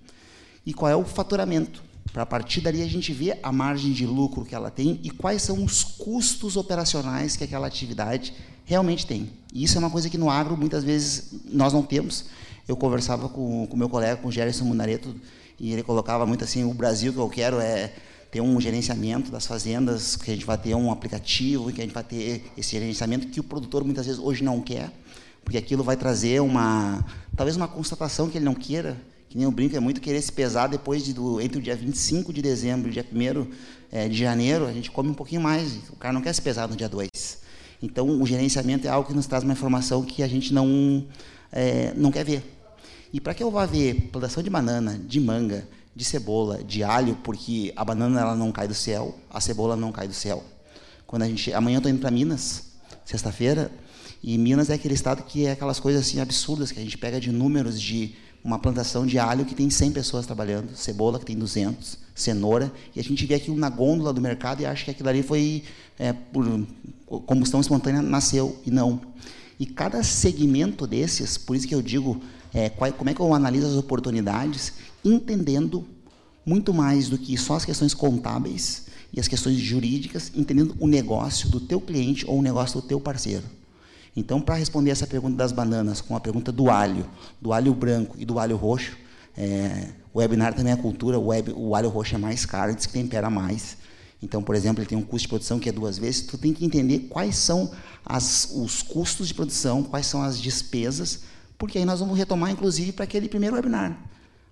e qual é o faturamento. para a partir dali a gente ver a margem de lucro que ela tem e quais são os custos operacionais que aquela atividade realmente tem. E isso é uma coisa que no agro muitas vezes nós não temos. Eu conversava com o meu colega, com o Gerson Munareto, e ele colocava muito assim, o Brasil que eu quero é ter um gerenciamento das fazendas, que a gente vai ter um aplicativo, que a gente vai ter esse gerenciamento que o produtor muitas vezes hoje não quer, porque aquilo vai trazer uma, talvez uma constatação que ele não queira, que nem o brinco é muito querer se pesar depois de, do, entre o dia 25 de dezembro e o dia 1 é, de janeiro, a gente come um pouquinho mais, o cara não quer se pesar no dia 2. Então, o gerenciamento é algo que nos traz uma informação que a gente não, é, não quer ver. E para que eu vá ver plantação de banana, de manga, de cebola, de alho, porque a banana ela não cai do céu, a cebola não cai do céu. Quando a gente, amanhã eu estou indo para Minas, sexta-feira, e Minas é aquele estado que é aquelas coisas assim absurdas que a gente pega de números de uma plantação de alho que tem 100 pessoas trabalhando, cebola que tem 200, cenoura, e a gente vê aquilo na gôndola do mercado e acha que aquilo ali foi é, por combustão espontânea nasceu e não. E cada segmento desses, por isso que eu digo é, qual, como é que eu analiso as oportunidades, entendendo muito mais do que só as questões contábeis e as questões jurídicas, entendendo o negócio do teu cliente ou o negócio do teu parceiro. Então, para responder essa pergunta das bananas com a pergunta do alho, do alho branco e do alho roxo, é, o webinar também é cultura, o, web, o alho roxo é mais caro, diz que tempera mais. Então, por exemplo, ele tem um custo de produção que é duas vezes. Tu tem que entender quais são as, os custos de produção, quais são as despesas porque aí nós vamos retomar, inclusive, para aquele primeiro webinar.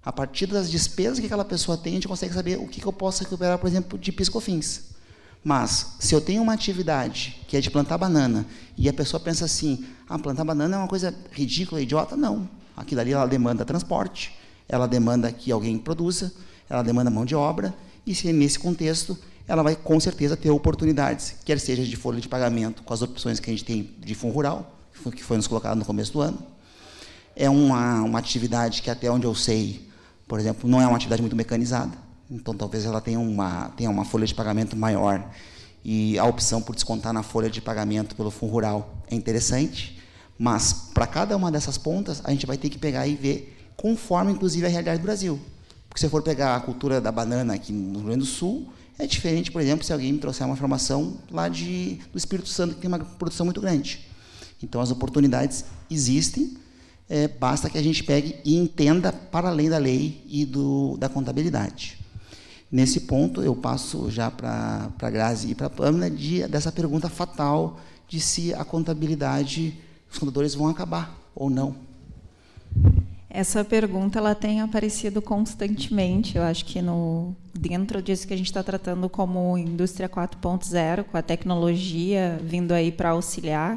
A partir das despesas que aquela pessoa tem, a gente consegue saber o que, que eu posso recuperar, por exemplo, de piscofins. Mas, se eu tenho uma atividade que é de plantar banana, e a pessoa pensa assim, ah, plantar banana é uma coisa ridícula, idiota, não. Aquilo ali ela demanda transporte, ela demanda que alguém produza, ela demanda mão de obra, e se nesse contexto, ela vai com certeza ter oportunidades, quer seja de folha de pagamento, com as opções que a gente tem de fundo rural, que foi nos colocado no começo do ano, é uma, uma atividade que, até onde eu sei, por exemplo, não é uma atividade muito mecanizada. Então, talvez ela tenha uma, tenha uma folha de pagamento maior. E a opção por descontar na folha de pagamento pelo Fundo Rural é interessante, mas para cada uma dessas pontas, a gente vai ter que pegar e ver conforme, inclusive, a realidade do Brasil. Porque se eu for pegar a cultura da banana aqui no Rio Grande do Sul, é diferente, por exemplo, se alguém me trouxer uma informação lá de, do Espírito Santo, que tem uma produção muito grande. Então, as oportunidades existem, é, basta que a gente pegue e entenda para além da lei e do, da contabilidade. Nesse ponto, eu passo já para a Grazi e para a Pâmela de, dessa pergunta fatal de se a contabilidade, os contadores vão acabar ou não. Essa pergunta ela tem aparecido constantemente. Eu acho que no dentro disso que a gente está tratando como indústria 4.0, com a tecnologia vindo aí para auxiliar,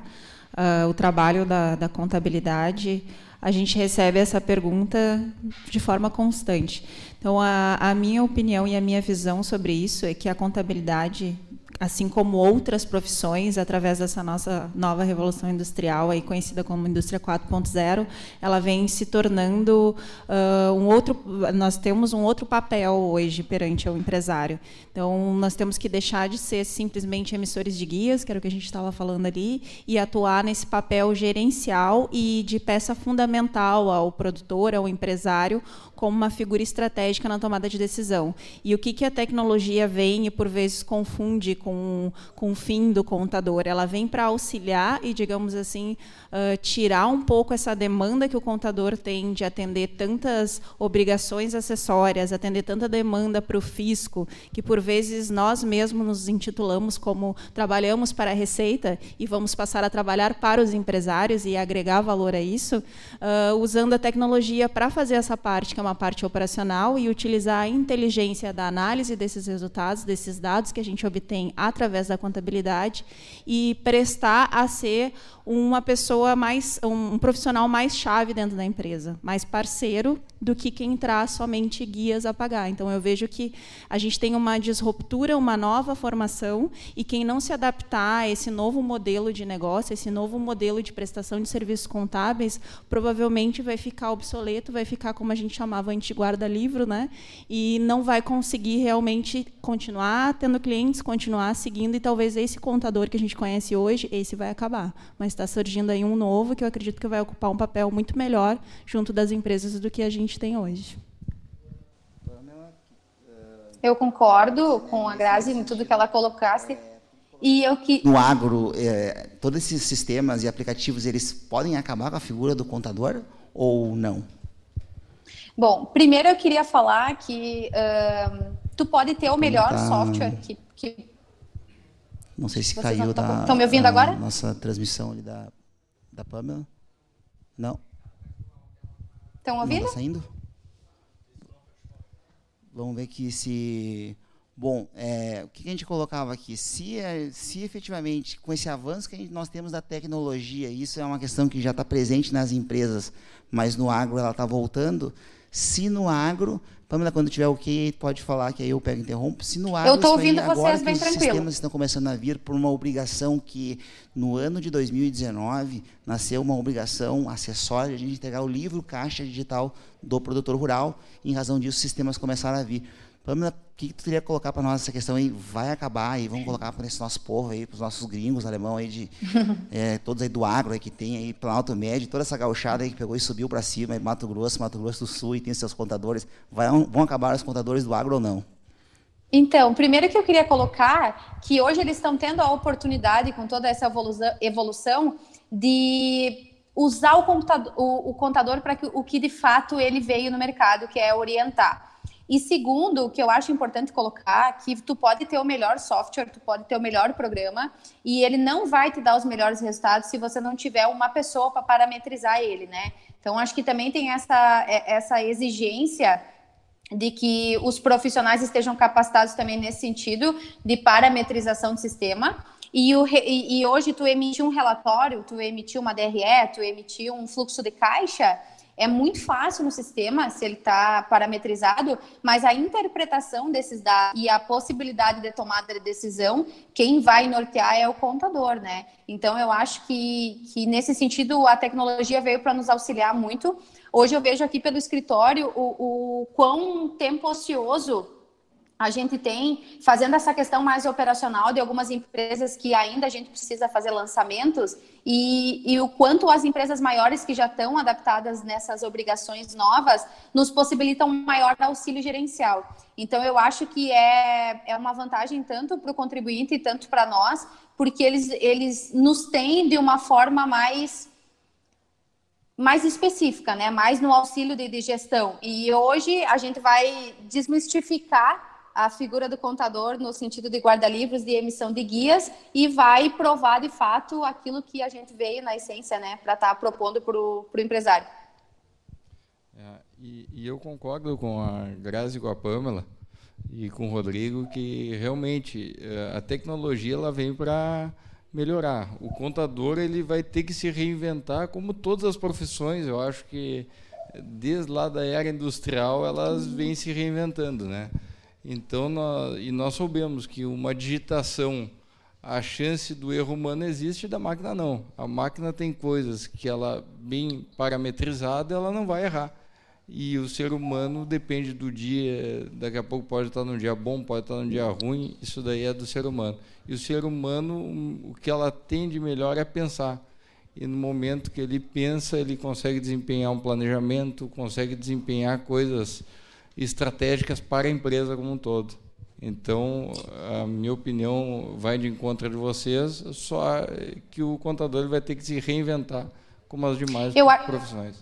uh, o trabalho da, da contabilidade, a gente recebe essa pergunta de forma constante. Então, a, a, minha opinião e a minha visão sobre isso é que a contabilidade assim como outras profissões, através dessa nossa nova revolução industrial, aí conhecida como indústria 4.0, ela vem se tornando uh, um outro. Nós temos um outro papel hoje perante o empresário. Então, nós temos que deixar de ser simplesmente emissores de guias, que era o que a gente estava falando ali, e atuar nesse papel gerencial e de peça fundamental ao produtor, ao empresário, como uma figura estratégica na tomada de decisão. E o que, que a tecnologia vem e, por vezes, confunde com, com o fim do contador? Ela vem para auxiliar e, digamos assim, uh, tirar um pouco essa demanda que o contador tem de atender tantas obrigações acessórias, atender tanta demanda para o fisco, que, por vezes, nós mesmos nos intitulamos como trabalhamos para a Receita e vamos passar a trabalhar para os empresários e agregar valor a isso, uh, usando a tecnologia para fazer essa parte, que é uma parte operacional e utilizar a inteligência da análise desses resultados, desses dados que a gente obtém através da contabilidade e prestar a ser uma pessoa mais, um profissional mais chave dentro da empresa, mais parceiro do que quem traz somente guias a pagar. Então eu vejo que a gente tem uma disruptura, uma nova formação e quem não se adaptar a esse novo modelo de negócio, esse novo modelo de prestação de serviços contábeis, provavelmente vai ficar obsoleto, vai ficar como a gente chamava antes guarda-livro, né? E não vai conseguir realmente continuar tendo clientes, continuar seguindo e talvez esse contador que a gente conhece hoje, esse vai acabar. Mas está surgindo aí um novo que eu acredito que vai ocupar um papel muito melhor junto das empresas do que a gente tem hoje. Eu concordo com a Grazi em tudo que ela colocasse. E eu que no agro, é, todos esses sistemas e aplicativos eles podem acabar com a figura do contador ou não? Bom, primeiro eu queria falar que uh, tu pode ter o melhor tá... software que, que, Não sei se Vocês caiu. Estão me ouvindo agora? Nossa transmissão ali da, da Pamela. Não. Estão ouvindo? Não tá saindo? Vamos ver aqui se. Bom, é, o que a gente colocava aqui? Se, é, se efetivamente, com esse avanço que gente, nós temos da tecnologia, isso é uma questão que já está presente nas empresas, mas no agro ela está voltando. Se no agro, Pamela, quando tiver o okay, que pode falar que aí eu pego e interrompo. Se no agro, eu estou ouvindo vocês agora bem os tranquilo. sistemas estão começando a vir por uma obrigação que no ano de 2019 nasceu uma obrigação acessória de a gente entregar o livro caixa digital do produtor rural. Em razão disso, os sistemas começaram a vir. Pamela, o que, tu queria colocar para nós essa questão aí? Vai acabar e vamos colocar para esse nosso povo aí, para os nossos gringos alemão aí, de, é, todos aí do agro aí que tem aí, Planalto Médio, toda essa gauchada aí que pegou e subiu para cima, aí, Mato Grosso, Mato Grosso do Sul e tem seus contadores. Vai, vão acabar os contadores do agro ou não? Então, primeiro que eu queria colocar que hoje eles estão tendo a oportunidade, com toda essa evolução, de usar o, computador, o, o contador para o que de fato ele veio no mercado, que é orientar. E segundo, o que eu acho importante colocar, que tu pode ter o melhor software, tu pode ter o melhor programa, e ele não vai te dar os melhores resultados se você não tiver uma pessoa para parametrizar ele, né? Então, acho que também tem essa, é, essa exigência de que os profissionais estejam capacitados também nesse sentido de parametrização do sistema. E, o, e, e hoje tu emitir um relatório, tu emitir uma DRE, tu emitir um fluxo de caixa, é muito fácil no sistema, se ele está parametrizado, mas a interpretação desses dados e a possibilidade de tomada de decisão, quem vai nortear é o contador, né? Então, eu acho que, que nesse sentido, a tecnologia veio para nos auxiliar muito. Hoje eu vejo aqui pelo escritório o, o quão tempo ocioso a gente tem, fazendo essa questão mais operacional de algumas empresas que ainda a gente precisa fazer lançamentos e, e, o quanto as empresas maiores que já estão adaptadas nessas obrigações novas nos possibilitam maior auxílio gerencial. Então, eu acho que é, é uma vantagem tanto para o contribuinte e tanto para nós, porque eles, eles nos têm de uma forma mais mais específica, né? Mais no auxílio de, de gestão. E hoje a gente vai desmistificar a figura do contador no sentido de guarda-livros, de emissão de guias, e vai provar de fato aquilo que a gente veio na essência, né, para estar tá propondo para o empresário. É, e, e, eu concordo com a Grazi com a Pamela e com o Rodrigo que realmente é, a tecnologia ela vem para melhorar. O contador ele vai ter que se reinventar como todas as profissões. Eu acho que desde lá da era industrial elas vêm se reinventando, né? Então, nós, e nós soubemos que uma digitação, a chance do erro humano existe, da máquina não. A máquina tem coisas que ela, bem parametrizada, ela não vai errar. E o ser humano depende do dia, daqui a pouco pode estar num dia bom, pode estar num dia ruim, isso daí é do ser humano. E o ser humano, o que ela tem de melhor é pensar. E no momento que ele pensa, ele consegue desempenhar um planejamento, consegue desempenhar coisas estratégicas para a empresa como um todo. Então, a minha opinião vai de encontro de vocês, só que o contador vai ter que se reinventar como as demais eu, profissões.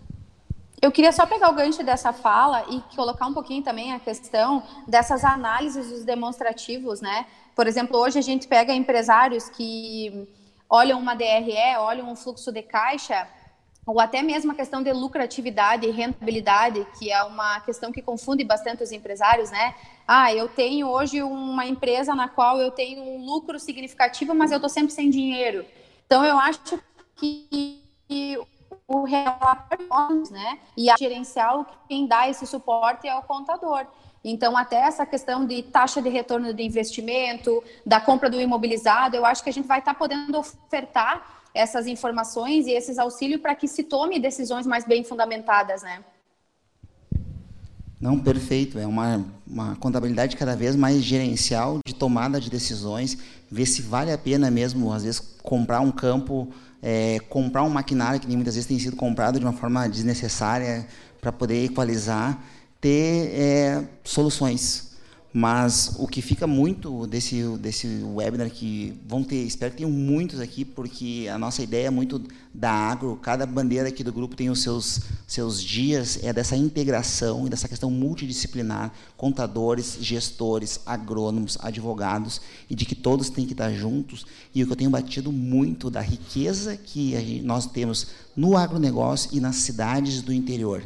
Eu queria só pegar o gancho dessa fala e colocar um pouquinho também a questão dessas análises dos demonstrativos, né? Por exemplo, hoje a gente pega empresários que olham uma DRE, olham um fluxo de caixa ou até mesmo a questão de lucratividade e rentabilidade, que é uma questão que confunde bastante os empresários, né? Ah, eu tenho hoje uma empresa na qual eu tenho um lucro significativo, mas eu estou sempre sem dinheiro. Então, eu acho que o relatório, né? E a gerencial, quem dá esse suporte é o contador. Então, até essa questão de taxa de retorno de investimento, da compra do imobilizado, eu acho que a gente vai estar tá podendo ofertar essas informações e esses auxílios para que se tome decisões mais bem fundamentadas, né? Não, perfeito. É uma, uma contabilidade cada vez mais gerencial de tomada de decisões, ver se vale a pena mesmo, às vezes, comprar um campo, é, comprar um maquinário que muitas vezes tem sido comprado de uma forma desnecessária para poder equalizar, ter é, soluções. Mas o que fica muito desse, desse webinar, que vão ter, espero que tenham muitos aqui, porque a nossa ideia é muito da agro, cada bandeira aqui do grupo tem os seus, seus dias, é dessa integração e dessa questão multidisciplinar, contadores, gestores, agrônomos, advogados, e de que todos têm que estar juntos. E o que eu tenho batido muito da riqueza que gente, nós temos no agronegócio e nas cidades do interior.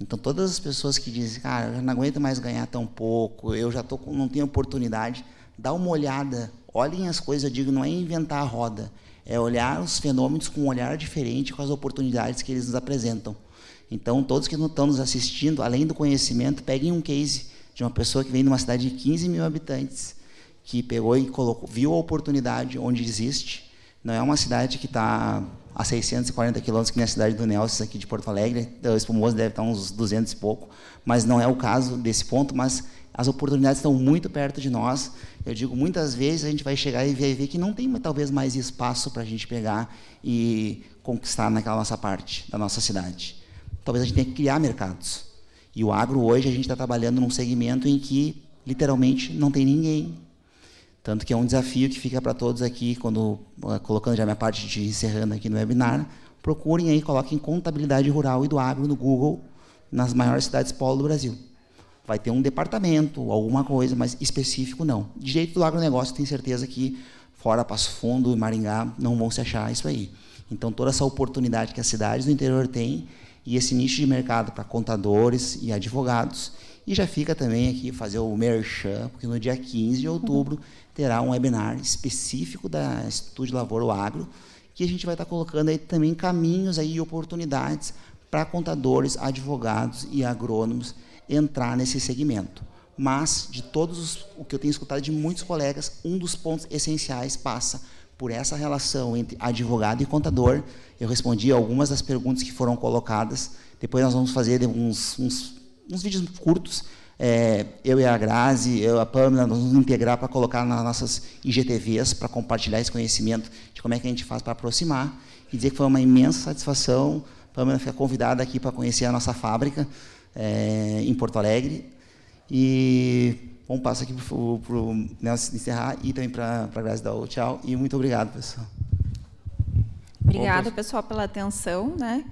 Então, todas as pessoas que dizem, cara, eu não aguento mais ganhar tão pouco, eu já tô com, não tenho oportunidade, dá uma olhada, olhem as coisas, eu digo, não é inventar a roda, é olhar os fenômenos com um olhar diferente, com as oportunidades que eles nos apresentam. Então, todos que estão nos assistindo, além do conhecimento, peguem um case de uma pessoa que vem de uma cidade de 15 mil habitantes, que pegou e colocou, viu a oportunidade onde existe. Não é uma cidade que está a 640 quilômetros, que nem a cidade do Nelson, aqui de Porto Alegre. O Espumoso deve estar uns 200 e pouco, mas não é o caso desse ponto, mas as oportunidades estão muito perto de nós. Eu digo, muitas vezes a gente vai chegar e ver, ver que não tem talvez mais espaço para a gente pegar e conquistar naquela nossa parte da nossa cidade. Talvez a gente tenha que criar mercados. E o agro hoje a gente está trabalhando num segmento em que literalmente não tem ninguém tanto que é um desafio que fica para todos aqui, quando eh, colocando já minha parte de encerrando aqui no webinar, procurem aí, coloquem contabilidade rural e do agro no Google, nas maiores cidades polo do Brasil. Vai ter um departamento, alguma coisa, mas específico não. Direito do agronegócio, tenho certeza que fora Passo Fundo e Maringá não vão se achar isso aí. Então, toda essa oportunidade que as cidades do interior têm e esse nicho de mercado para contadores e advogados. E já fica também aqui fazer o merchan, porque no dia 15 de outubro terá um webinar específico da Instituto de Lavoura Agro, que a gente vai estar colocando aí também caminhos aí e oportunidades para contadores, advogados e agrônomos entrar nesse segmento. Mas, de todos os, o que eu tenho escutado de muitos colegas, um dos pontos essenciais passa por essa relação entre advogado e contador. Eu respondi algumas das perguntas que foram colocadas. Depois nós vamos fazer uns, uns, uns vídeos curtos é, eu e a Grazi, eu e a Pamela, nós vamos integrar para colocar nas nossas IGTVs, para compartilhar esse conhecimento de como é que a gente faz para aproximar. E dizer que foi uma imensa satisfação. A Pamela fica convidada aqui para conhecer a nossa fábrica é, em Porto Alegre. E vamos passar aqui para o Nelson encerrar e também para a Grazi dar o tchau. E muito obrigado, pessoal. Obrigada, pessoal, pela atenção. Né?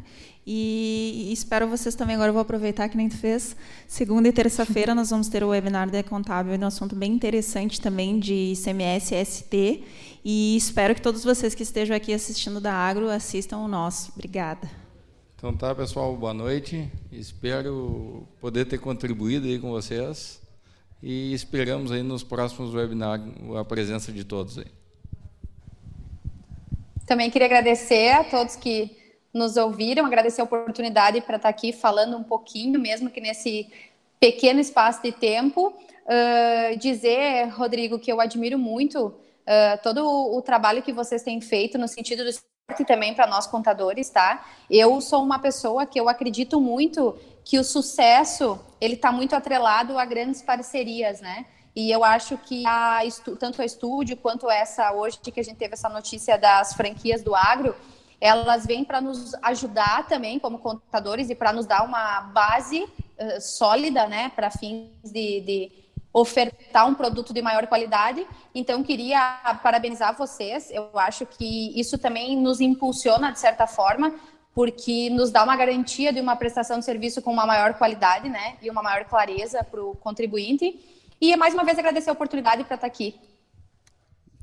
E, espero vocês também. Agora eu vou aproveitar que nem tu fez. Segunda e terça-feira nós vamos ter o webinar da Contábil, um assunto bem interessante também de ICMS e ST. E espero que todos vocês que estejam aqui assistindo da Agro assistam o nosso. Obrigada. Então tá, pessoal, boa noite. Espero poder ter contribuído aí com vocês. E esperamos aí nos próximos webinars a presença de todos aí. Também queria agradecer a todos que nos ouviram, agradecer a oportunidade para estar aqui falando um pouquinho, mesmo que nesse pequeno espaço de tempo. Uh, dizer, Rodrigo, que eu admiro muito uh, todo o, o, trabalho que vocês têm feito no sentido do e também para nós contadores, tá? Eu sou uma pessoa que eu acredito muito que o sucesso ele está muito atrelado a grandes parcerias, né? E eu acho que a, tanto a estúdio quanto essa hoje que a gente teve essa notícia das franquias do agro, elas vêm para nos ajudar também como contadores e para nos dar uma base uh, sólida, né, para fins de, de, ofertar um produto de maior qualidade. Então, queria parabenizar vocês. Eu acho que isso também nos impulsiona, de certa forma, porque nos dá uma garantia de uma prestação de serviço com uma maior qualidade, né, e uma maior clareza para o contribuinte. E mais uma vez agradecer a oportunidade para estar aqui.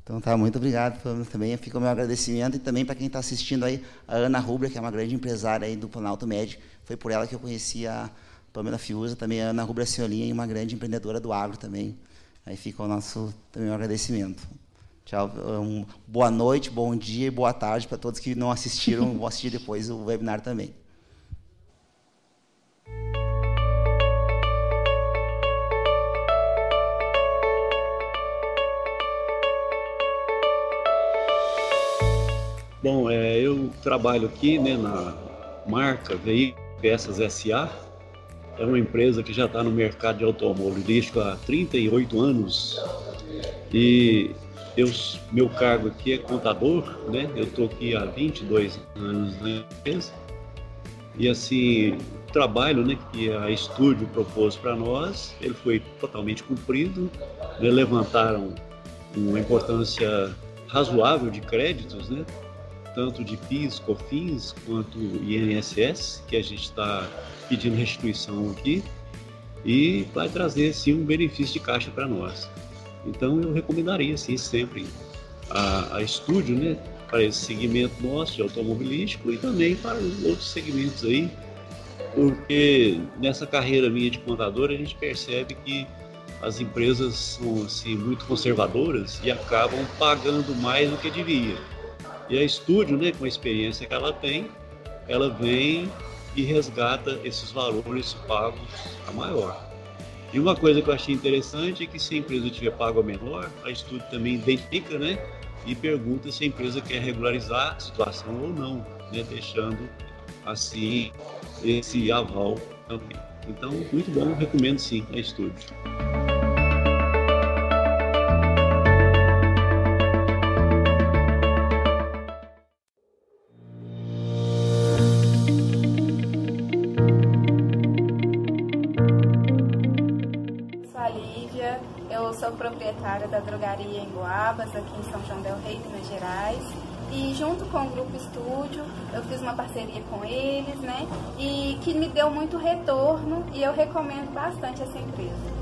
Então tá, muito obrigado também. Fica o meu agradecimento e também para quem está assistindo aí, a Ana Rubra, que é uma grande empresária aí do Planalto Médio. Foi por ela que eu conheci a Pamela Fiuza, também a Ana Rubra Ciolinha, uma grande empreendedora do agro também. Aí fica o nosso também o agradecimento. Tchau, um, boa noite, bom dia e boa tarde para todos que não assistiram, vão assistir depois o webinar também. Bom, é, eu trabalho aqui né, na marca Veículos Peças SA. É uma empresa que já está no mercado de automobilístico há 38 anos. E eu, meu cargo aqui é contador, né? Eu estou aqui há 22 anos na empresa. E assim, trabalho né, que a Estúdio propôs para nós, ele foi totalmente cumprido. Né, levantaram uma importância razoável de créditos, né, tanto de PIS, COFINS, quanto INSS, que a gente está pedindo restituição aqui, e vai trazer sim um benefício de caixa para nós. Então eu recomendaria sim sempre a, a Estúdio, né, para esse segmento nosso de automobilístico e também para outros segmentos aí, porque nessa carreira minha de contador a gente percebe que as empresas são assim, muito conservadoras e acabam pagando mais do que devia. E a Estúdio, né, com a experiência que ela tem, ela vem e resgata esses valores pagos a maior. E uma coisa que eu achei interessante é que se a empresa tiver pago a menor, a Estúdio também identifica, né, e pergunta se a empresa quer regularizar a situação ou não, né, deixando assim esse aval também. Então, muito bom, recomendo sim a estúdio. Estúdio, eu fiz uma parceria com eles, né? E que me deu muito retorno e eu recomendo bastante essa empresa.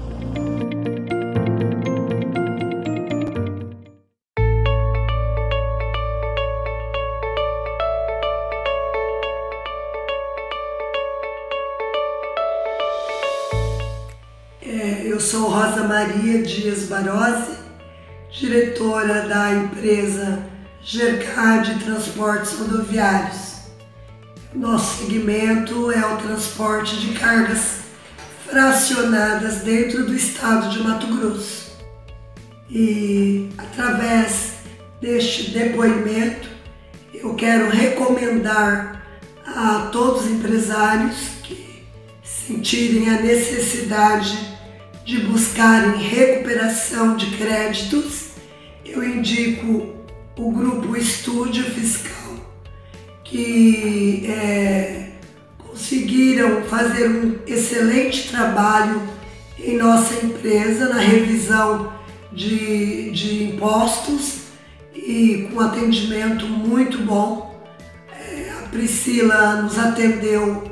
sou Rosa Maria Dias Barose, diretora da empresa Gercard Transportes Rodoviários. Nosso segmento é o transporte de cargas fracionadas dentro do estado de Mato Grosso. E através deste depoimento, eu quero recomendar a todos os empresários que sentirem a necessidade de buscarem recuperação de créditos, eu indico o grupo Estúdio Fiscal, que é, conseguiram fazer um excelente trabalho em nossa empresa na revisão de, de impostos e com atendimento muito bom. É, a Priscila nos atendeu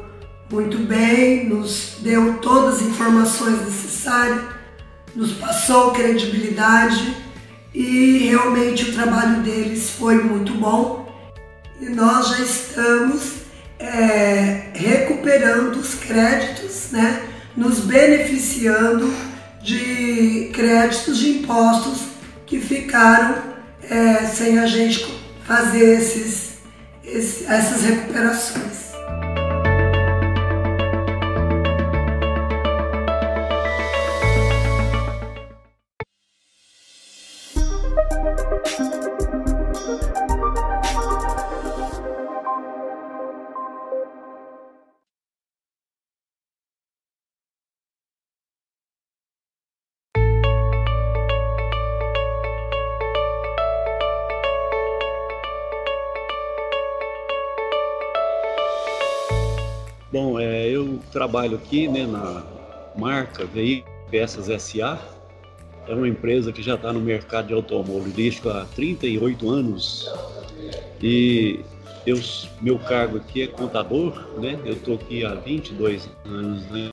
muito bem, nos deu todas as informações necessárias, nos passou credibilidade e realmente o trabalho deles foi muito bom. E nós já estamos é, recuperando os créditos, né? nos beneficiando de créditos de impostos que ficaram é, sem a gente fazer esses, esses, essas recuperações. Trabalho aqui né, na marca Veículos Peças SA. É uma empresa que já está no mercado de automobilístico há 38 anos. E eu, meu cargo aqui é contador, né? Eu estou aqui há 22 anos, né?